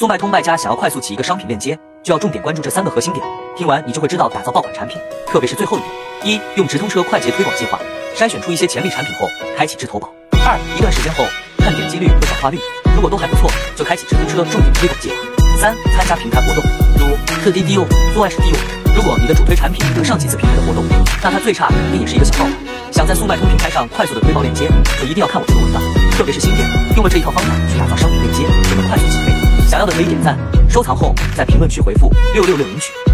速卖通卖家想要快速起一个商品链接，就要重点关注这三个核心点。听完你就会知道打造爆款产品，特别是最后一点：一、用直通车快捷推广计划筛选出一些潜力产品后，开启智投保；二、一段时间后看点击率和转化率，如果都还不错，就开启直通车重点推广计划；三、参加平台活动，如特低低用、做爱时低用。如果你的主推产品能上几次平台的活动，那它最差肯定也是一个小爆款。想在速卖通平台上快速的推爆链接，就一定要看我这个文档，特别是新店，用了这一套方法。想要的可以点赞、收藏后，在评论区回复六六六领取。